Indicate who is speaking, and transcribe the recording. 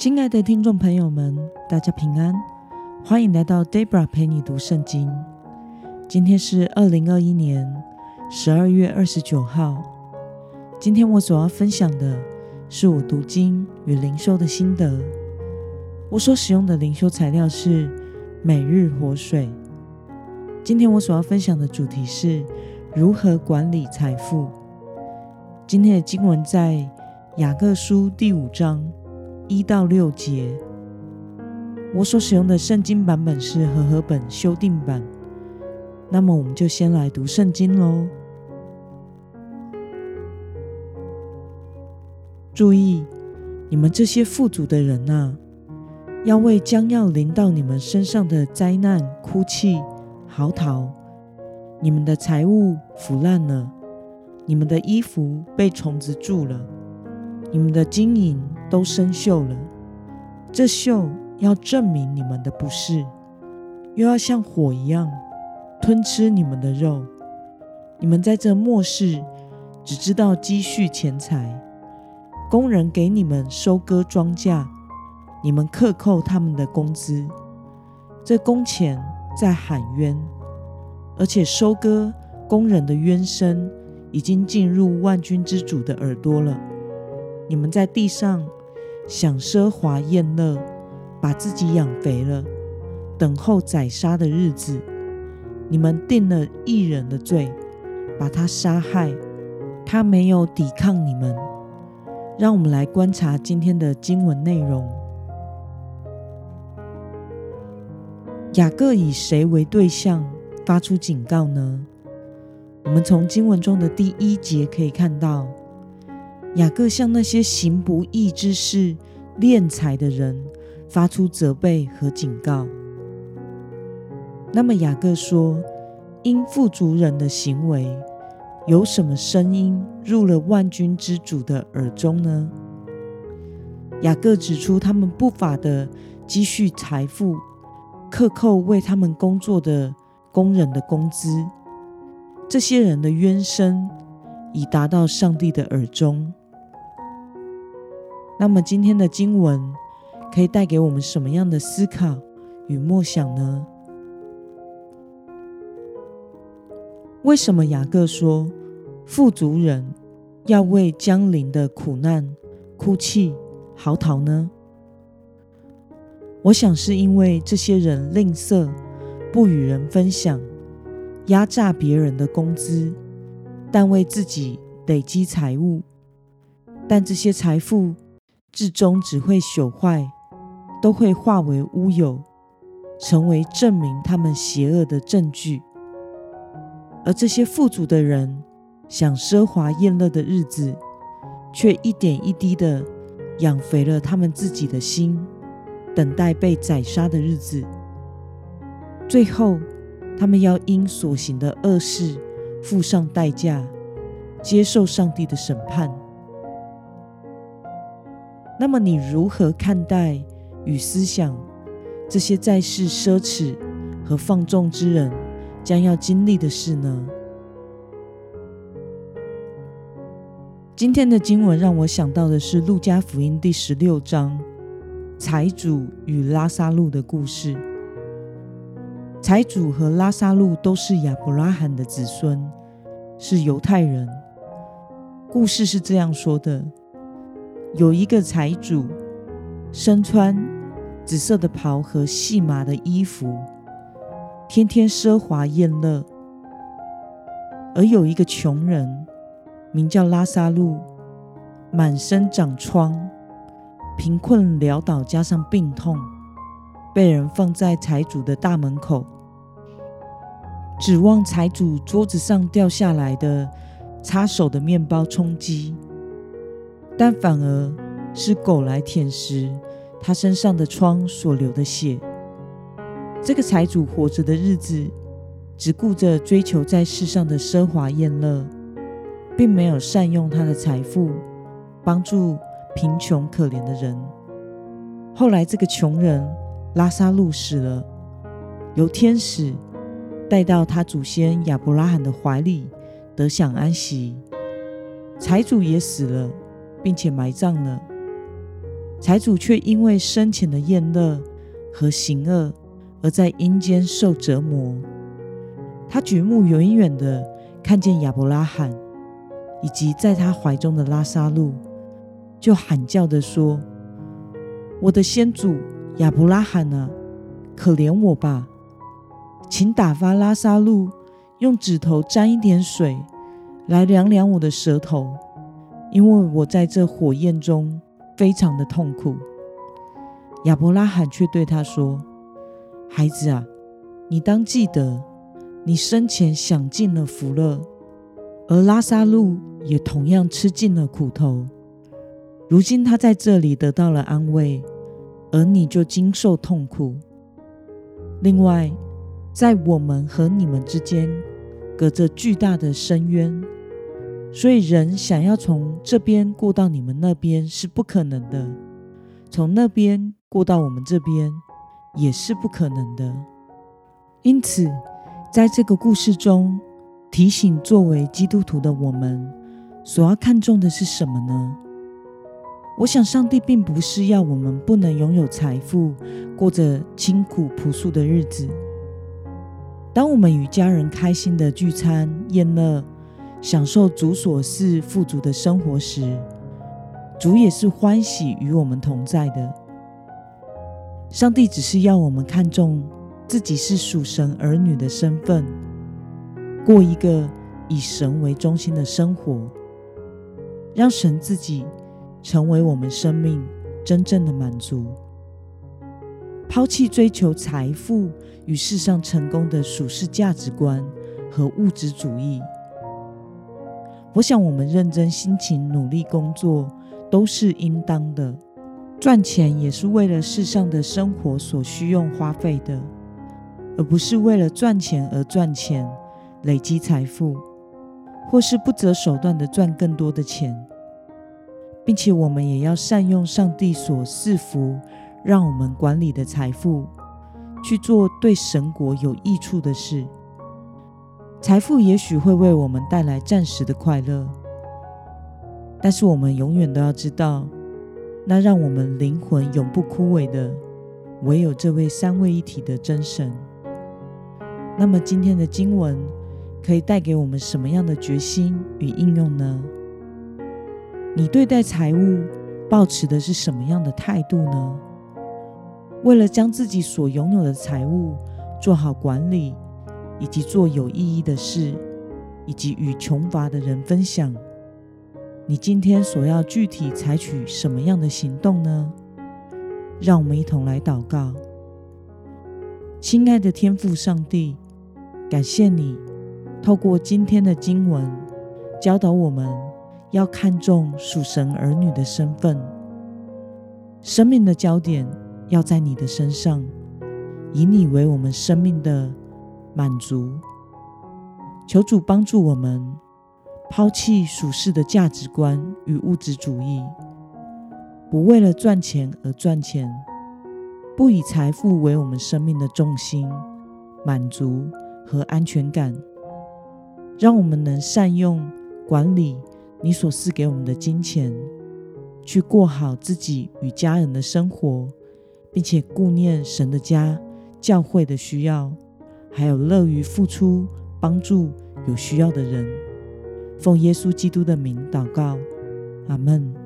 Speaker 1: 亲爱的听众朋友们，大家平安，欢迎来到 Debra 陪你读圣经。今天是二零二一年十二月二十九号。今天我所要分享的是我读经与灵修的心得。我所使用的灵修材料是每日活水。今天我所要分享的主题是如何管理财富。今天的经文在雅各书第五章。一到六节，我所使用的圣经版本是和合本修订版。那么，我们就先来读圣经喽。注意，你们这些富足的人呐，要为将要临到你们身上的灾难哭泣、嚎啕。你们的财物腐烂了，你们的衣服被虫子蛀了，你们的金银。都生锈了，这锈要证明你们的不是，又要像火一样吞吃你们的肉。你们在这末世只知道积蓄钱财，工人给你们收割庄稼，你们克扣他们的工资，这工钱在喊冤，而且收割工人的冤声已经进入万军之主的耳朵了。你们在地上。享奢华宴乐，把自己养肥了，等候宰杀的日子。你们定了一人的罪，把他杀害，他没有抵抗你们。让我们来观察今天的经文内容。雅各以谁为对象发出警告呢？我们从经文中的第一节可以看到。雅各向那些行不义之事、敛财的人发出责备和警告。那么，雅各说：“因富足人的行为，有什么声音入了万军之主的耳中呢？”雅各指出，他们不法的积蓄财富，克扣为他们工作的工人的工资，这些人的冤声已达到上帝的耳中。那么今天的经文可以带给我们什么样的思考与默想呢？为什么雅各说富足人要为将临的苦难哭泣嚎啕呢？我想是因为这些人吝啬，不与人分享，压榨别人的工资，但为自己累积财物，但这些财富。至终只会朽坏，都会化为乌有，成为证明他们邪恶的证据。而这些富足的人，享奢华宴乐的日子，却一点一滴的养肥了他们自己的心，等待被宰杀的日子。最后，他们要因所行的恶事付上代价，接受上帝的审判。那么你如何看待与思想这些在世奢侈和放纵之人将要经历的事呢？今天的经文让我想到的是《路加福音》第十六章财主与拉萨路的故事。财主和拉萨路都是亚伯拉罕的子孙，是犹太人。故事是这样说的。有一个财主，身穿紫色的袍和细麻的衣服，天天奢华宴乐；而有一个穷人，名叫拉萨路，满身长疮，贫困潦倒，加上病痛，被人放在财主的大门口，指望财主桌子上掉下来的擦手的面包充饥。但反而是狗来舔食他身上的疮所流的血。这个财主活着的日子，只顾着追求在世上的奢华宴乐，并没有善用他的财富帮助贫穷可怜的人。后来，这个穷人拉萨路死了，由天使带到他祖先亚伯拉罕的怀里，得享安息。财主也死了。并且埋葬了。财主却因为生前的厌乐和行恶，而在阴间受折磨。他举目远远的看见亚伯拉罕以及在他怀中的拉萨路，就喊叫的说：“我的先祖亚伯拉罕啊，可怜我吧！请打发拉萨路用指头沾一点水，来凉凉我的舌头，因为我在这火焰中非常的痛苦。”亚伯拉罕却对他说：“孩子啊，你当记得。”你生前享尽了福乐，而拉萨路也同样吃尽了苦头。如今他在这里得到了安慰，而你就经受痛苦。另外，在我们和你们之间隔着巨大的深渊，所以人想要从这边过到你们那边是不可能的，从那边过到我们这边也是不可能的。因此。在这个故事中，提醒作为基督徒的我们，所要看重的是什么呢？我想，上帝并不是要我们不能拥有财富，过着清苦朴素的日子。当我们与家人开心的聚餐宴乐，享受主所赐富足的生活时，主也是欢喜与我们同在的。上帝只是要我们看重。自己是属神儿女的身份，过一个以神为中心的生活，让神自己成为我们生命真正的满足，抛弃追求财富与世上成功的属世价值观和物质主义。我想，我们认真辛勤努力工作都是应当的，赚钱也是为了世上的生活所需用花费的。而不是为了赚钱而赚钱，累积财富，或是不择手段的赚更多的钱，并且我们也要善用上帝所赐福让我们管理的财富，去做对神国有益处的事。财富也许会为我们带来暂时的快乐，但是我们永远都要知道，那让我们灵魂永不枯萎的，唯有这位三位一体的真神。那么今天的经文可以带给我们什么样的决心与应用呢？你对待财务抱持的是什么样的态度呢？为了将自己所拥有的财物做好管理，以及做有意义的事，以及与穷乏的人分享，你今天所要具体采取什么样的行动呢？让我们一同来祷告，亲爱的天父上帝。感谢你透过今天的经文教导我们要看重属神儿女的身份，生命的焦点要在你的身上，以你为我们生命的满足。求主帮助我们抛弃属世的价值观与物质主义，不为了赚钱而赚钱，不以财富为我们生命的重心满足。和安全感，让我们能善用管理你所赐给我们的金钱，去过好自己与家人的生活，并且顾念神的家、教会的需要，还有乐于付出帮助有需要的人。奉耶稣基督的名祷告，阿门。